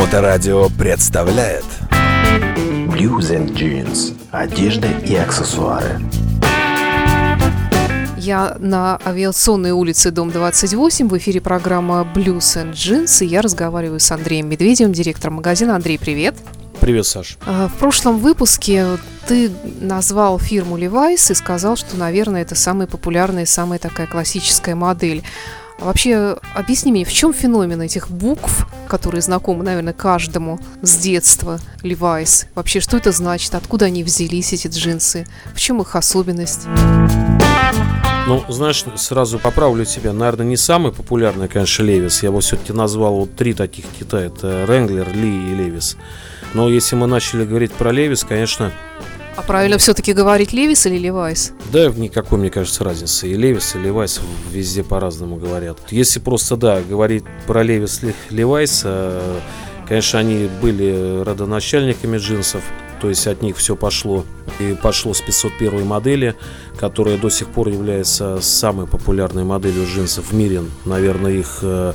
Моторадио представляет Blues and Jeans. Одежда и аксессуары. Я на авиационной улице, дом 28, в эфире программа Blues and Jeans, и я разговариваю с Андреем Медведевым, директором магазина. Андрей, привет. Привет, Саш. А, В прошлом выпуске ты назвал фирму Levi's и сказал, что, наверное, это самая популярная, самая такая классическая модель. А Вообще, объясни мне, в чем феномен этих букв, которые знакомы, наверное, каждому с детства, Levi's? Вообще, что это значит? Откуда они взялись, эти джинсы? В чем их особенность? Ну, знаешь, сразу поправлю тебя. Наверное, не самый популярный, конечно, Левис. Я бы все-таки назвал вот три таких кита. Это Ренглер, Ли и Левис. Но если мы начали говорить про Левис, конечно, А правильно все-таки говорить Levi's или Levi's? да, никакой, мне кажется, разницы. И Левис, и Левайс везде по-разному говорят. Если просто, да, говорить про Левис, Ле- Левайс, э, конечно, они были родоначальниками джинсов. То есть от них все пошло. И пошло с 501 модели, которая до сих пор является самой популярной моделью джинсов в мире. Наверное, их э,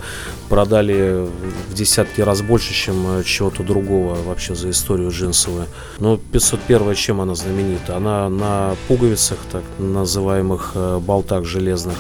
продали в десятки раз больше, чем э, чего-то другого вообще за историю джинсовую. Но 501 чем она знаменита? Она на пуговицах, так называемых э, болтах железных.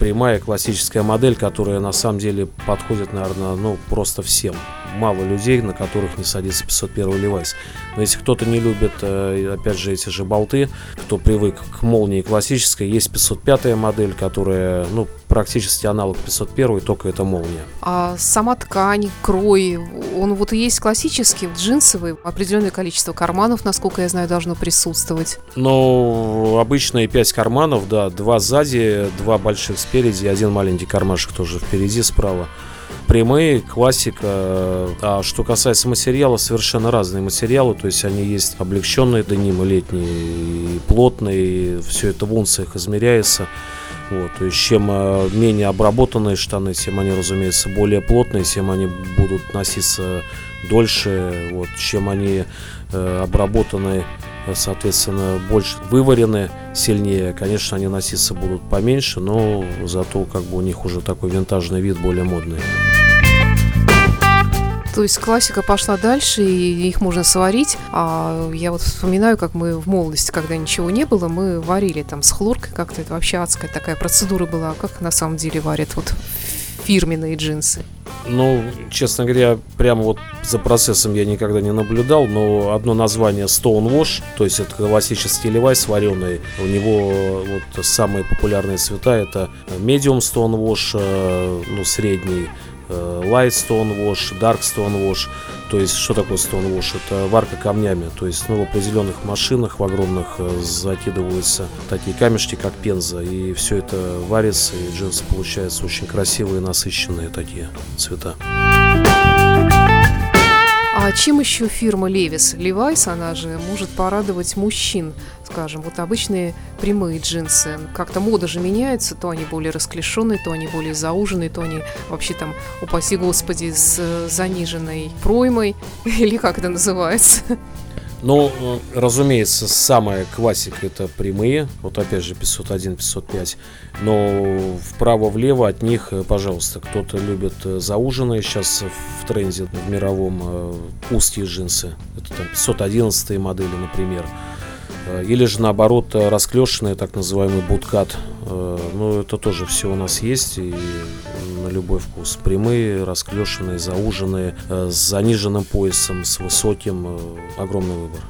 Прямая классическая модель, которая на самом деле подходит, наверное, ну просто всем. Мало людей, на которых не садится 501 Levi's. Но если кто-то не любит, э, опять же, эти же болты, кто привык к молнии классической, есть 505 модель, которая, ну, практически аналог 501, только это молния. А сама ткань, крой, он вот и есть классический, джинсовый, определенное количество карманов, насколько я знаю, должно присутствовать. Ну, обычные 5 карманов, да, два сзади, два больших спереди, один маленький кармашек тоже впереди, справа. Прямые, классика. А что касается материала, совершенно разные материалы. То есть они есть облегченные денимы летние и плотные. Все это в унциях измеряется. Вот, то есть чем э, менее обработанные штаны, тем они, разумеется, более плотные, тем они будут носиться дольше. Вот, чем они э, обработаны, соответственно, больше выварены сильнее, конечно, они носиться будут поменьше, но зато как бы у них уже такой винтажный вид, более модный. То есть классика пошла дальше, и их можно сварить. А я вот вспоминаю, как мы в молодости, когда ничего не было, мы варили там с хлоркой как-то. Это вообще адская такая процедура была. А Как на самом деле варят вот фирменные джинсы? Ну, честно говоря, прямо вот за процессом я никогда не наблюдал, но одно название Stonewash, то есть это классический левайс вареный, у него вот самые популярные цвета это Medium Stonewash, э, ну, средний, э, Light Stonewash, Dark Stonewash. То есть, что такое Stonewash? Это варка камнями. То есть, ну, в определенных машинах, в огромных, э, закидываются такие камешки, как пенза. И все это варится, и джинсы получаются очень красивые, насыщенные такие цвета. А чем еще фирма Levi's? Levi's, она же может порадовать мужчин, скажем, вот обычные прямые джинсы. Как-то мода же меняется, то они более расклешенные, то они более зауженные, то они вообще там, упаси господи, с заниженной проймой, или как это называется. Ну, разумеется, самая классика это прямые. Вот опять же 501, 505. Но вправо-влево от них, э, пожалуйста, кто-то любит э, зауженные. Сейчас в тренде в мировом э, узкие джинсы. Это там 511 модели, например. Или же наоборот расклешенные, так называемый буткат. Ну, это тоже все у нас есть и на любой вкус. Прямые, расклешенные, зауженные, э, с заниженным поясом, с высоким. э, Огромный выбор.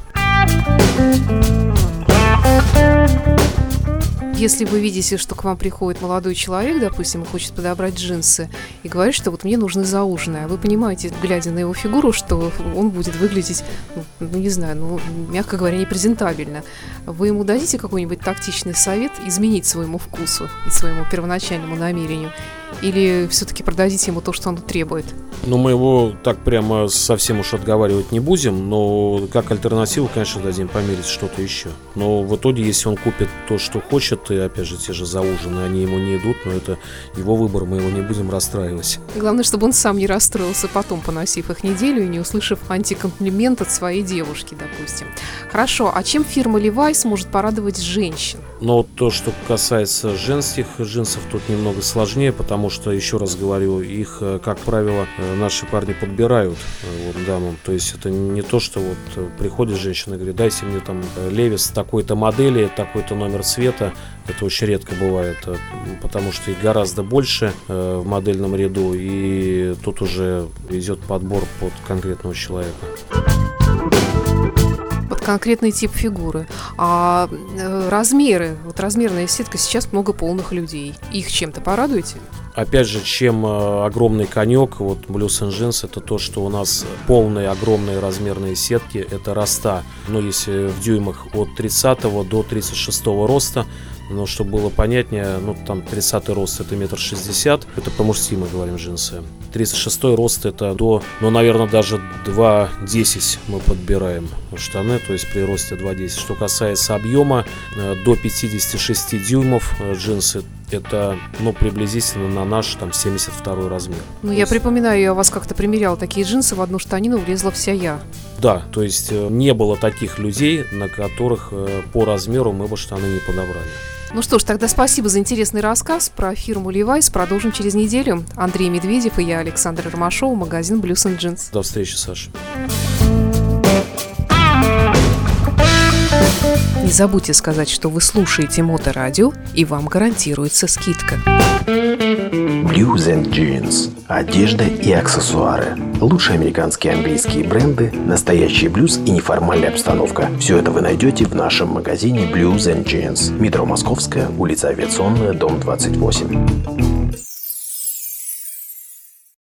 Если вы видите, что к вам приходит молодой человек, допустим, и хочет подобрать джинсы, и говорит, что вот мне нужны зауженные, а вы понимаете, глядя на его фигуру, что он будет выглядеть, ну, ну, не знаю, ну, мягко говоря, непрезентабельно. Вы ему дадите какой-нибудь тактичный совет изменить своему вкусу и своему первоначальному намерению? Или все-таки продадите ему то, что он требует? Ну, мы его так прямо совсем уж отговаривать не будем, но как альтернативу, конечно, дадим померить что-то еще. Но в итоге, если он купит то, что хочет, и опять же те же зауженные, они ему не идут, но это его выбор, мы его не будем расстраивать. Главное, чтобы он сам не расстроился потом, поносив их неделю и не услышав антикомплимент от своей девушки, допустим. Хорошо, а чем фирма Levi's может порадовать женщин? Но вот то, что касается женских джинсов, тут немного сложнее, потому что, еще раз говорю, их, э, как правило, э, наши парни подбирают вот, дамам. То есть это не то, что вот приходит женщина и говорит, дайте мне там левис такой-то модели, такой-то номер цвета. Это очень редко бывает, потому что их гораздо больше в модельном ряду, и тут уже идет подбор под конкретного человека конкретный тип фигуры. А э, размеры, вот размерная сетка, сейчас много полных людей. Их чем-то порадуете? Опять же, чем э, огромный конек, вот Blues Engines, это то, что у нас полные огромные размерные сетки, это роста, ну, если в дюймах от 30 до 36 роста, но чтобы было понятнее, ну там 30 рост это метр шестьдесят, это по мужски мы говорим джинсы. 36 рост это до, ну наверное даже 2,10 мы подбираем штаны, то есть при росте 2,10. Что касается объема, э, до 56 дюймов э, джинсы это, ну, приблизительно на наш, там, 72 размер. Ну, я есть... припоминаю, я вас как-то примерял такие джинсы, в одну штанину влезла вся я. Да, то есть э, не было таких людей, на которых по размеру мы бы штаны не подобрали. Ну что ж, тогда спасибо за интересный рассказ про фирму Levi's. Продолжим через неделю. Андрей Медведев и я, Александр Ромашов, магазин Blues and Jeans. До встречи, Саша. Не забудьте сказать, что вы слушаете Моторадио, и вам гарантируется скидка. Blues and Jeans. Одежда и аксессуары. Лучшие американские и английские бренды, настоящий блюз и неформальная обстановка. Все это вы найдете в нашем магазине Blues and Jeans. Метро Московская, улица Авиационная, дом 28.